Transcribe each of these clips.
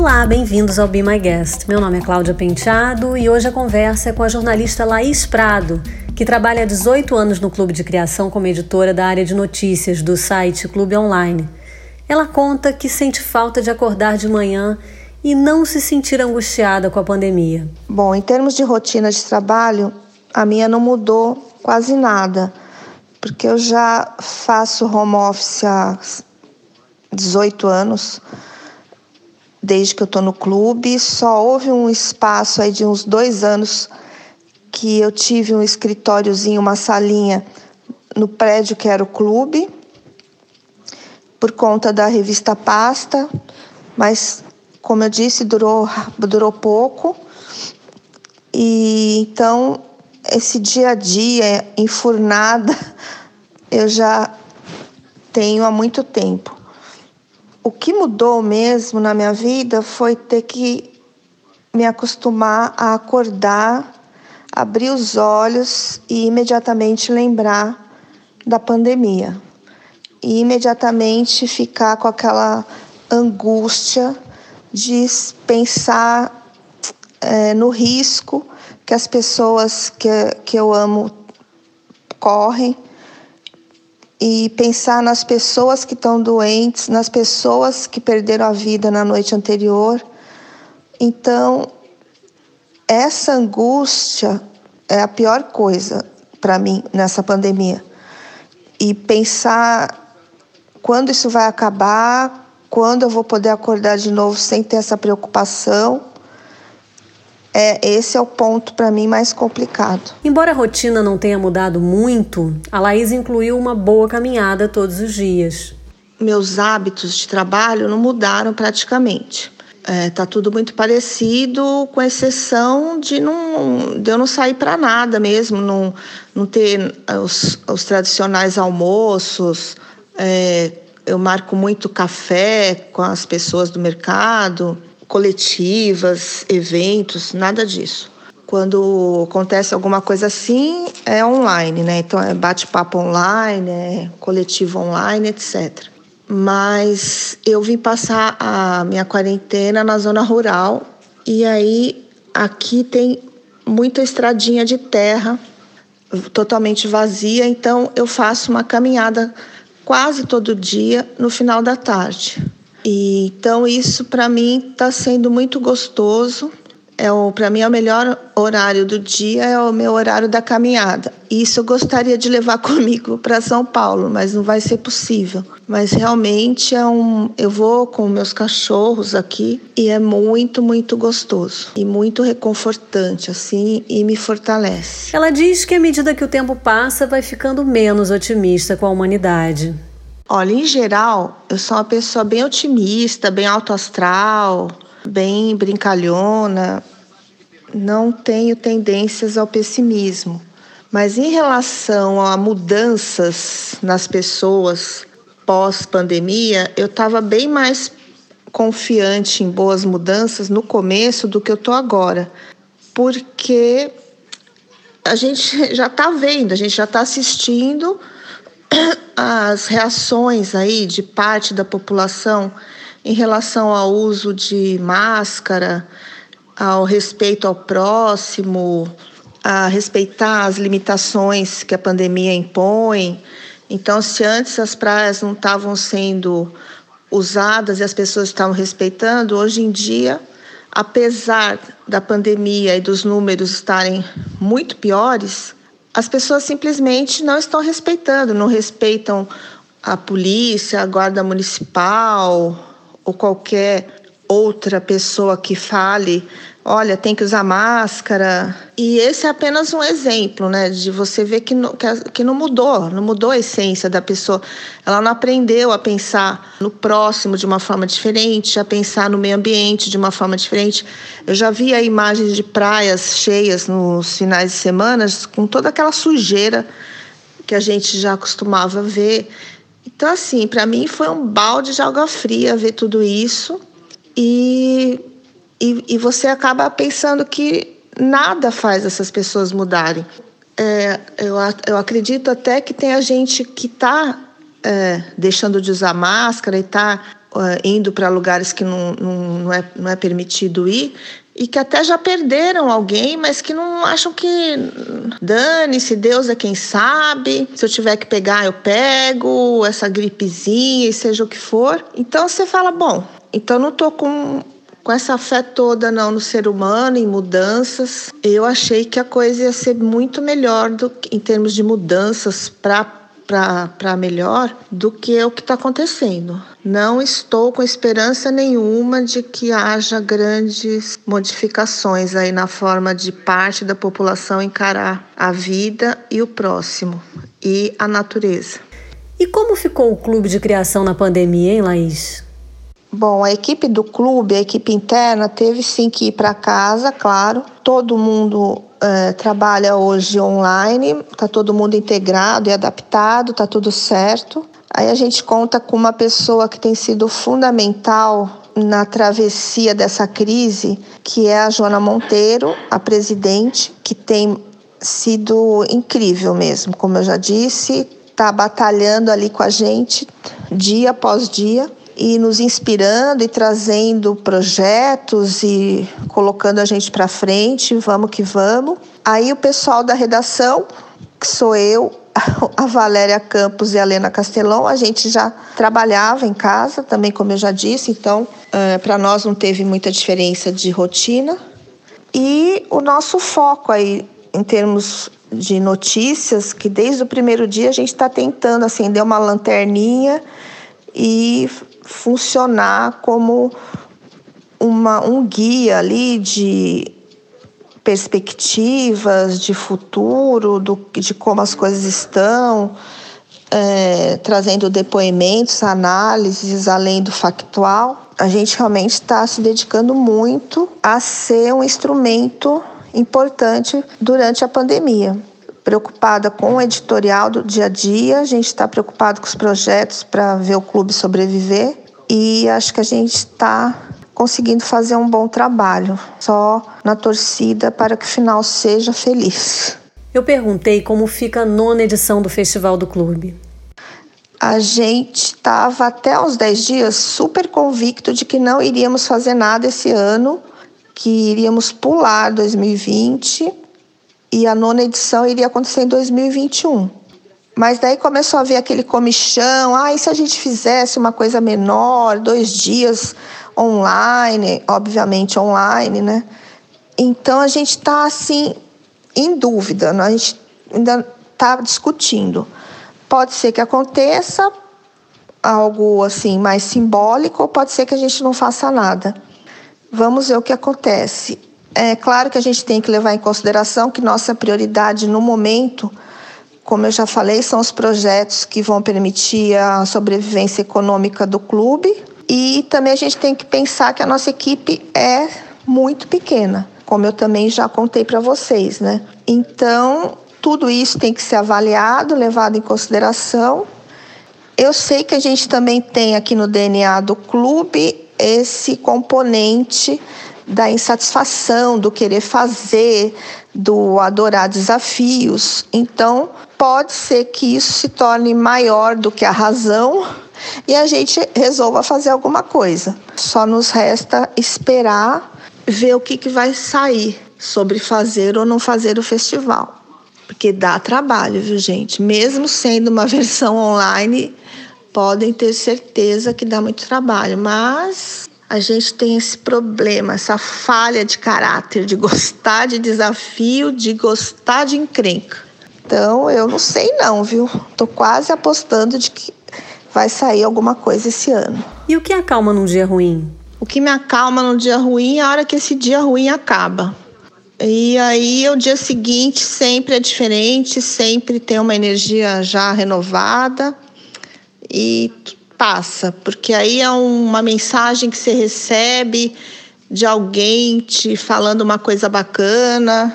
Olá, bem-vindos ao Be My Guest. Meu nome é Cláudia Penteado e hoje a conversa é com a jornalista Laís Prado, que trabalha há 18 anos no Clube de Criação como editora da área de notícias do site Clube Online. Ela conta que sente falta de acordar de manhã e não se sentir angustiada com a pandemia. Bom, em termos de rotina de trabalho, a minha não mudou quase nada, porque eu já faço home office há 18 anos desde que eu estou no clube. Só houve um espaço aí de uns dois anos que eu tive um escritóriozinho, uma salinha no prédio que era o clube, por conta da revista Pasta, mas como eu disse, durou, durou pouco. E então esse dia a dia enfurnada eu já tenho há muito tempo. O que mudou mesmo na minha vida foi ter que me acostumar a acordar, abrir os olhos e imediatamente lembrar da pandemia. E imediatamente ficar com aquela angústia de pensar é, no risco que as pessoas que, que eu amo correm e pensar nas pessoas que estão doentes, nas pessoas que perderam a vida na noite anterior. Então, essa angústia é a pior coisa para mim nessa pandemia. E pensar quando isso vai acabar, quando eu vou poder acordar de novo sem ter essa preocupação é, esse é o ponto para mim mais complicado. Embora a rotina não tenha mudado muito, a Laís incluiu uma boa caminhada todos os dias. Meus hábitos de trabalho não mudaram praticamente. É, tá tudo muito parecido, com exceção de, não, de eu não sair para nada mesmo, não, não ter os, os tradicionais almoços. É, eu marco muito café com as pessoas do mercado coletivas, eventos, nada disso. Quando acontece alguma coisa assim, é online, né? Então é bate-papo online, é coletivo online, etc. Mas eu vim passar a minha quarentena na zona rural e aí aqui tem muita estradinha de terra totalmente vazia, então eu faço uma caminhada quase todo dia no final da tarde. E, então isso para mim está sendo muito gostoso. É o para mim é o melhor horário do dia é o meu horário da caminhada. Isso eu gostaria de levar comigo para São Paulo, mas não vai ser possível. Mas realmente é um eu vou com meus cachorros aqui e é muito muito gostoso e muito reconfortante assim e me fortalece. Ela diz que à medida que o tempo passa vai ficando menos otimista com a humanidade. Olha, em geral, eu sou uma pessoa bem otimista, bem autoastral, bem brincalhona. Não tenho tendências ao pessimismo. Mas em relação a mudanças nas pessoas pós-pandemia, eu estava bem mais confiante em boas mudanças no começo do que eu estou agora. Porque a gente já está vendo, a gente já está assistindo as reações aí de parte da população em relação ao uso de máscara, ao respeito ao próximo, a respeitar as limitações que a pandemia impõe. Então, se antes as praias não estavam sendo usadas e as pessoas estavam respeitando, hoje em dia, apesar da pandemia e dos números estarem muito piores, as pessoas simplesmente não estão respeitando, não respeitam a polícia, a guarda municipal ou qualquer outra pessoa que fale, olha, tem que usar máscara. E esse é apenas um exemplo, né, de você ver que não, que, não mudou, não mudou a essência da pessoa. Ela não aprendeu a pensar no próximo de uma forma diferente, a pensar no meio ambiente de uma forma diferente. Eu já vi imagens de praias cheias nos finais de semana com toda aquela sujeira que a gente já costumava ver. Então, assim, para mim foi um balde de água fria ver tudo isso. E, e, e você acaba pensando que nada faz essas pessoas mudarem. É, eu, eu acredito até que tem a gente que está é, deixando de usar máscara e está uh, indo para lugares que não, não, não, é, não é permitido ir e que até já perderam alguém, mas que não acham que dane-se, Deus é quem sabe. Se eu tiver que pegar, eu pego, essa gripezinha, e seja o que for. Então você fala, bom, então não tô com com essa fé toda não no ser humano, em mudanças. Eu achei que a coisa ia ser muito melhor do, em termos de mudanças para para melhor do que o que está acontecendo. Não estou com esperança nenhuma de que haja grandes modificações aí na forma de parte da população encarar a vida e o próximo e a natureza. E como ficou o clube de criação na pandemia, hein, Laís? Bom, a equipe do clube, a equipe interna, teve sim que ir para casa, claro. Todo mundo é, trabalha hoje online, está todo mundo integrado e adaptado, está tudo certo. Aí a gente conta com uma pessoa que tem sido fundamental na travessia dessa crise, que é a Joana Monteiro, a presidente, que tem sido incrível mesmo, como eu já disse, está batalhando ali com a gente dia após dia e nos inspirando e trazendo projetos e colocando a gente para frente, vamos que vamos. Aí o pessoal da redação, que sou eu, a Valéria Campos e a Helena Castelão, a gente já trabalhava em casa, também como eu já disse, então é, para nós não teve muita diferença de rotina. E o nosso foco aí em termos de notícias, que desde o primeiro dia a gente está tentando acender uma lanterninha e funcionar como uma, um guia ali de perspectivas de futuro, do, de como as coisas estão, é, trazendo depoimentos, análises além do factual. A gente realmente está se dedicando muito a ser um instrumento importante durante a pandemia preocupada com o editorial do dia a dia, a gente está preocupado com os projetos para ver o clube sobreviver e acho que a gente está conseguindo fazer um bom trabalho, só na torcida para que o final seja feliz. Eu perguntei como fica a nona edição do Festival do Clube. A gente estava até uns 10 dias super convicto de que não iríamos fazer nada esse ano, que iríamos pular 2020 e a nona edição iria acontecer em 2021. Mas daí começou a ver aquele comichão, ah, e se a gente fizesse uma coisa menor, dois dias online, obviamente online, né? Então a gente está assim em dúvida, né? a gente ainda está discutindo. Pode ser que aconteça algo assim mais simbólico, ou pode ser que a gente não faça nada. Vamos ver o que acontece. É claro que a gente tem que levar em consideração que nossa prioridade no momento, como eu já falei, são os projetos que vão permitir a sobrevivência econômica do clube. E também a gente tem que pensar que a nossa equipe é muito pequena, como eu também já contei para vocês, né? Então, tudo isso tem que ser avaliado, levado em consideração. Eu sei que a gente também tem aqui no DNA do clube esse componente da insatisfação, do querer fazer, do adorar desafios. Então, pode ser que isso se torne maior do que a razão e a gente resolva fazer alguma coisa. Só nos resta esperar ver o que, que vai sair sobre fazer ou não fazer o festival. Porque dá trabalho, viu, gente? Mesmo sendo uma versão online, podem ter certeza que dá muito trabalho, mas a gente tem esse problema, essa falha de caráter, de gostar de desafio, de gostar de encrenca. Então, eu não sei não, viu? Tô quase apostando de que vai sair alguma coisa esse ano. E o que acalma num dia ruim? O que me acalma num dia ruim é a hora que esse dia ruim acaba. E aí o dia seguinte sempre é diferente, sempre tem uma energia já renovada e passa, porque aí é uma mensagem que você recebe de alguém te falando uma coisa bacana,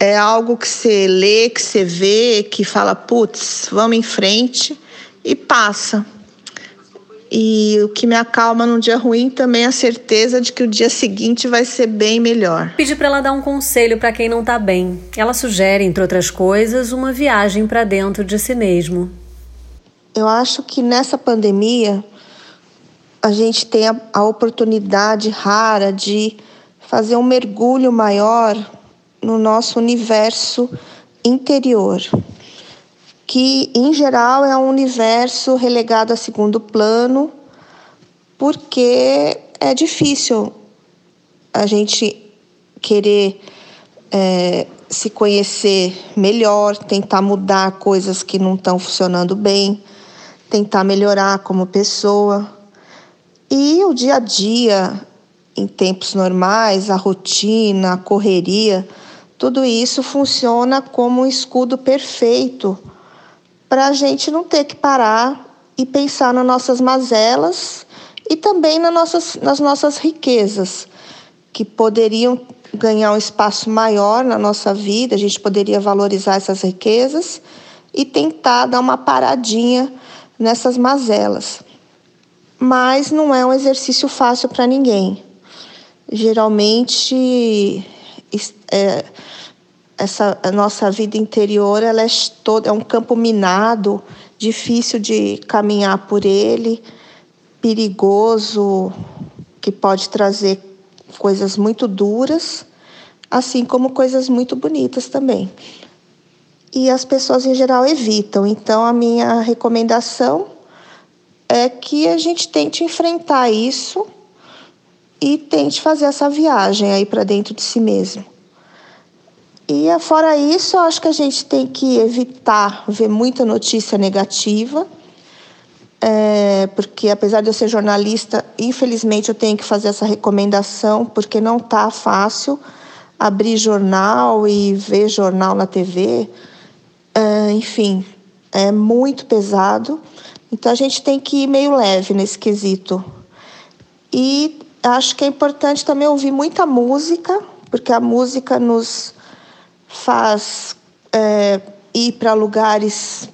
é algo que você lê, que você vê, que fala, putz, vamos em frente e passa. E o que me acalma num dia ruim também é a certeza de que o dia seguinte vai ser bem melhor. Pedi para ela dar um conselho para quem não está bem. Ela sugere, entre outras coisas, uma viagem para dentro de si mesmo. Eu acho que nessa pandemia a gente tem a, a oportunidade rara de fazer um mergulho maior no nosso universo interior, que em geral é um universo relegado a segundo plano, porque é difícil a gente querer é, se conhecer melhor, tentar mudar coisas que não estão funcionando bem, tentar melhorar como pessoa. E o dia a dia, em tempos normais, a rotina, a correria, tudo isso funciona como um escudo perfeito para a gente não ter que parar e pensar nas nossas mazelas e também nas nossas, nas nossas riquezas, que poderiam ganhar um espaço maior na nossa vida, a gente poderia valorizar essas riquezas e tentar dar uma paradinha nessas mazelas. Mas não é um exercício fácil para ninguém. Geralmente, é, essa a nossa vida interior ela é, todo, é um campo minado, difícil de caminhar por ele, perigoso, que pode trazer coisas muito duras, assim como coisas muito bonitas também. E as pessoas em geral evitam. Então a minha recomendação é que a gente tente enfrentar isso e tente fazer essa viagem aí para dentro de si mesmo. E fora isso, eu acho que a gente tem que evitar ver muita notícia negativa, é, porque apesar de eu ser jornalista, infelizmente eu tenho que fazer essa recomendação, porque não está fácil abrir jornal e ver jornal na TV. É, enfim, é muito pesado. Então a gente tem que ir meio leve nesse quesito. E acho que é importante também ouvir muita música, porque a música nos faz é, ir para lugares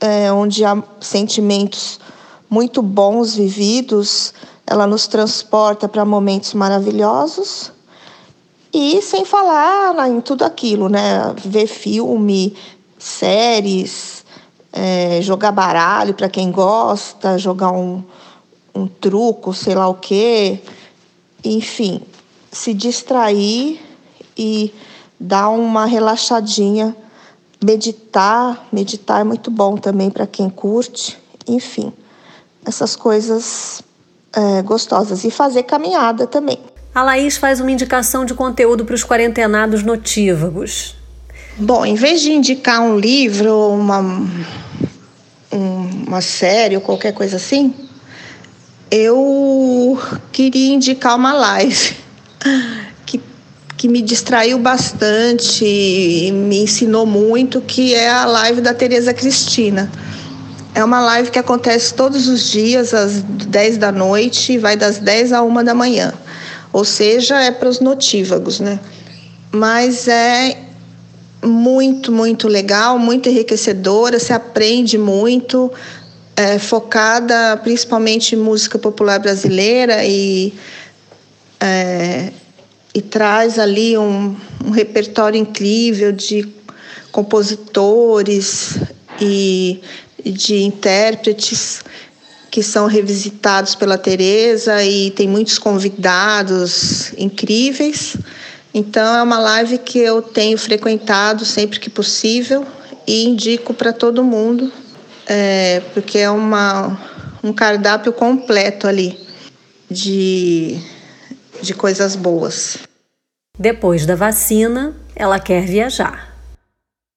é, onde há sentimentos muito bons vividos, ela nos transporta para momentos maravilhosos. E sem falar em tudo aquilo, né? Ver filme, séries, é, jogar baralho para quem gosta, jogar um, um truco, sei lá o quê. Enfim, se distrair e dar uma relaxadinha, meditar, meditar é muito bom também para quem curte, enfim, essas coisas é, gostosas e fazer caminhada também. A Laís faz uma indicação de conteúdo para os quarentenados notívagos. Bom, em vez de indicar um livro, uma, uma série ou qualquer coisa assim, eu queria indicar uma live que me distraiu bastante e me ensinou muito, que é a live da Tereza Cristina. É uma live que acontece todos os dias às 10 da noite e vai das 10 a 1 da manhã. Ou seja, é para os notívagos, né? Mas é muito, muito legal, muito enriquecedora, se aprende muito, é focada principalmente em música popular brasileira e é, e traz ali um, um repertório incrível de compositores e de intérpretes que são revisitados pela Teresa e tem muitos convidados incríveis. Então é uma live que eu tenho frequentado sempre que possível e indico para todo mundo, é, porque é uma, um cardápio completo ali de de coisas boas. Depois da vacina, ela quer viajar.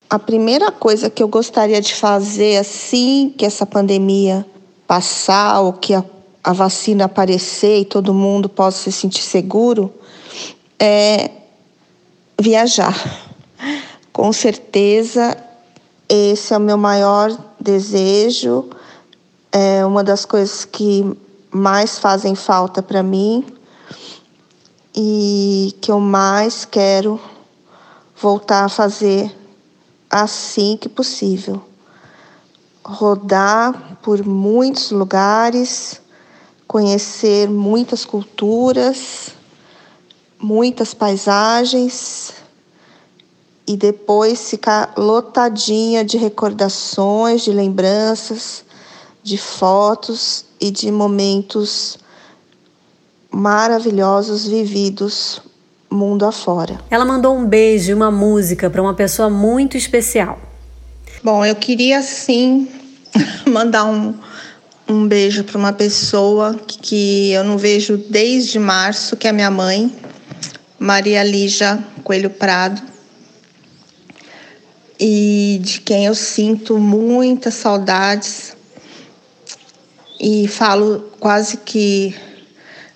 A primeira coisa que eu gostaria de fazer assim que essa pandemia passar ou que a, a vacina aparecer e todo mundo possa se sentir seguro é viajar. Com certeza, esse é o meu maior desejo, é uma das coisas que mais fazem falta para mim e que eu mais quero voltar a fazer assim que possível. Rodar por muitos lugares, conhecer muitas culturas, muitas paisagens e depois ficar lotadinha de recordações, de lembranças, de fotos e de momentos maravilhosos vividos mundo afora. Ela mandou um beijo e uma música para uma pessoa muito especial. Bom, eu queria sim mandar um, um beijo para uma pessoa que eu não vejo desde março, que é minha mãe, Maria Lígia Coelho Prado, e de quem eu sinto muitas saudades e falo quase que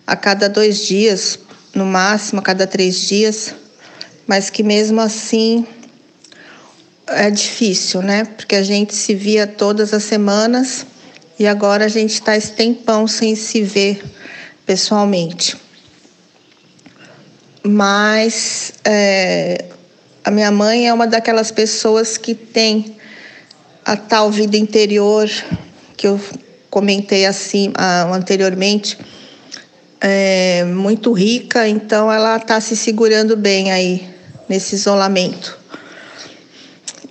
a cada dois dias, no máximo a cada três dias, mas que mesmo assim é difícil, né? Porque a gente se via todas as semanas e agora a gente está esse tempão sem se ver pessoalmente. Mas é, a minha mãe é uma daquelas pessoas que tem a tal vida interior que eu comentei assim anteriormente, é muito rica, então ela está se segurando bem aí nesse isolamento.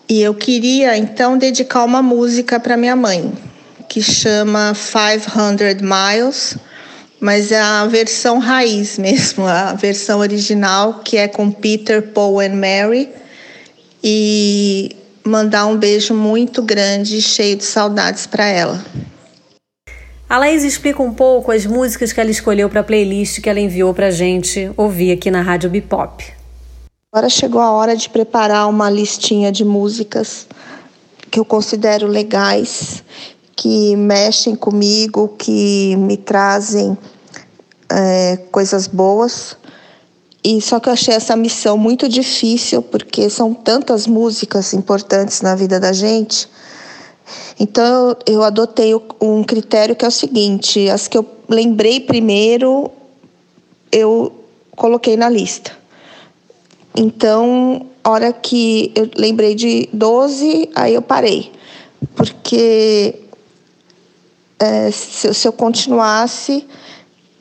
E eu queria então dedicar uma música para minha mãe, que chama 500 Miles, mas é a versão raiz mesmo, a versão original, que é com Peter, Paul and Mary. E mandar um beijo muito grande, cheio de saudades para ela. A Laís explica um pouco as músicas que ela escolheu para a playlist que ela enviou para a gente ouvir aqui na Rádio Bipop. Agora chegou a hora de preparar uma listinha de músicas que eu considero legais, que mexem comigo, que me trazem é, coisas boas. E só que eu achei essa missão muito difícil, porque são tantas músicas importantes na vida da gente então eu adotei um critério que é o seguinte: as que eu lembrei primeiro, eu coloquei na lista. Então, hora que eu lembrei de 12, aí eu parei. Porque é, se, se eu continuasse,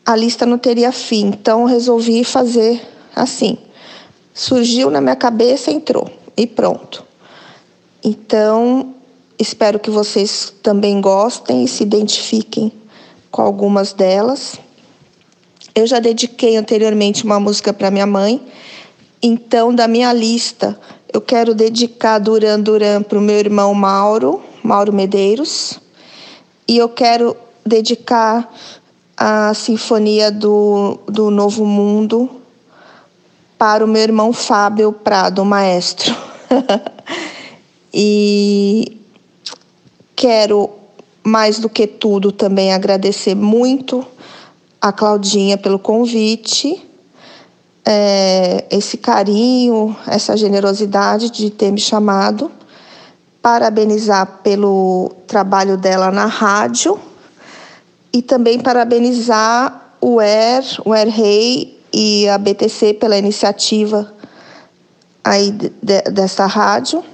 a lista não teria fim. Então, resolvi fazer assim. Surgiu na minha cabeça, entrou e pronto. Então, Espero que vocês também gostem e se identifiquem com algumas delas. Eu já dediquei anteriormente uma música para minha mãe, então da minha lista eu quero dedicar Duran Duran para o meu irmão Mauro, Mauro Medeiros, e eu quero dedicar a Sinfonia do, do Novo Mundo para o meu irmão Fábio Prado, maestro. e Quero, mais do que tudo, também agradecer muito a Claudinha pelo convite, é, esse carinho, essa generosidade de ter me chamado, parabenizar pelo trabalho dela na rádio e também parabenizar o ER, o ER Rei e a BTC pela iniciativa aí de, dessa rádio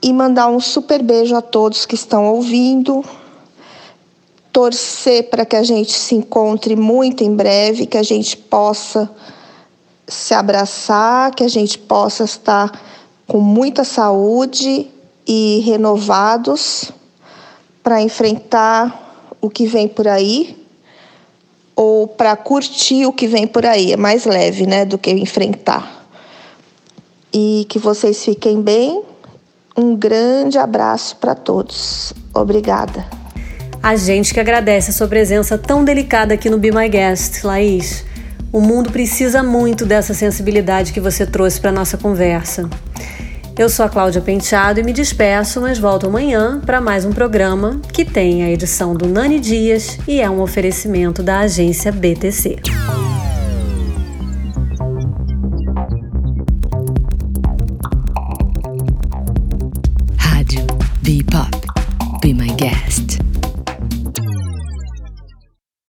e mandar um super beijo a todos que estão ouvindo. Torcer para que a gente se encontre muito em breve, que a gente possa se abraçar, que a gente possa estar com muita saúde e renovados para enfrentar o que vem por aí ou para curtir o que vem por aí. É mais leve, né, do que enfrentar. E que vocês fiquem bem. Um grande abraço para todos. Obrigada. A gente que agradece a sua presença tão delicada aqui no Be My Guest, Laís. O mundo precisa muito dessa sensibilidade que você trouxe para nossa conversa. Eu sou a Cláudia Penteado e me despeço, mas volto amanhã para mais um programa que tem a edição do Nani Dias e é um oferecimento da agência BTC.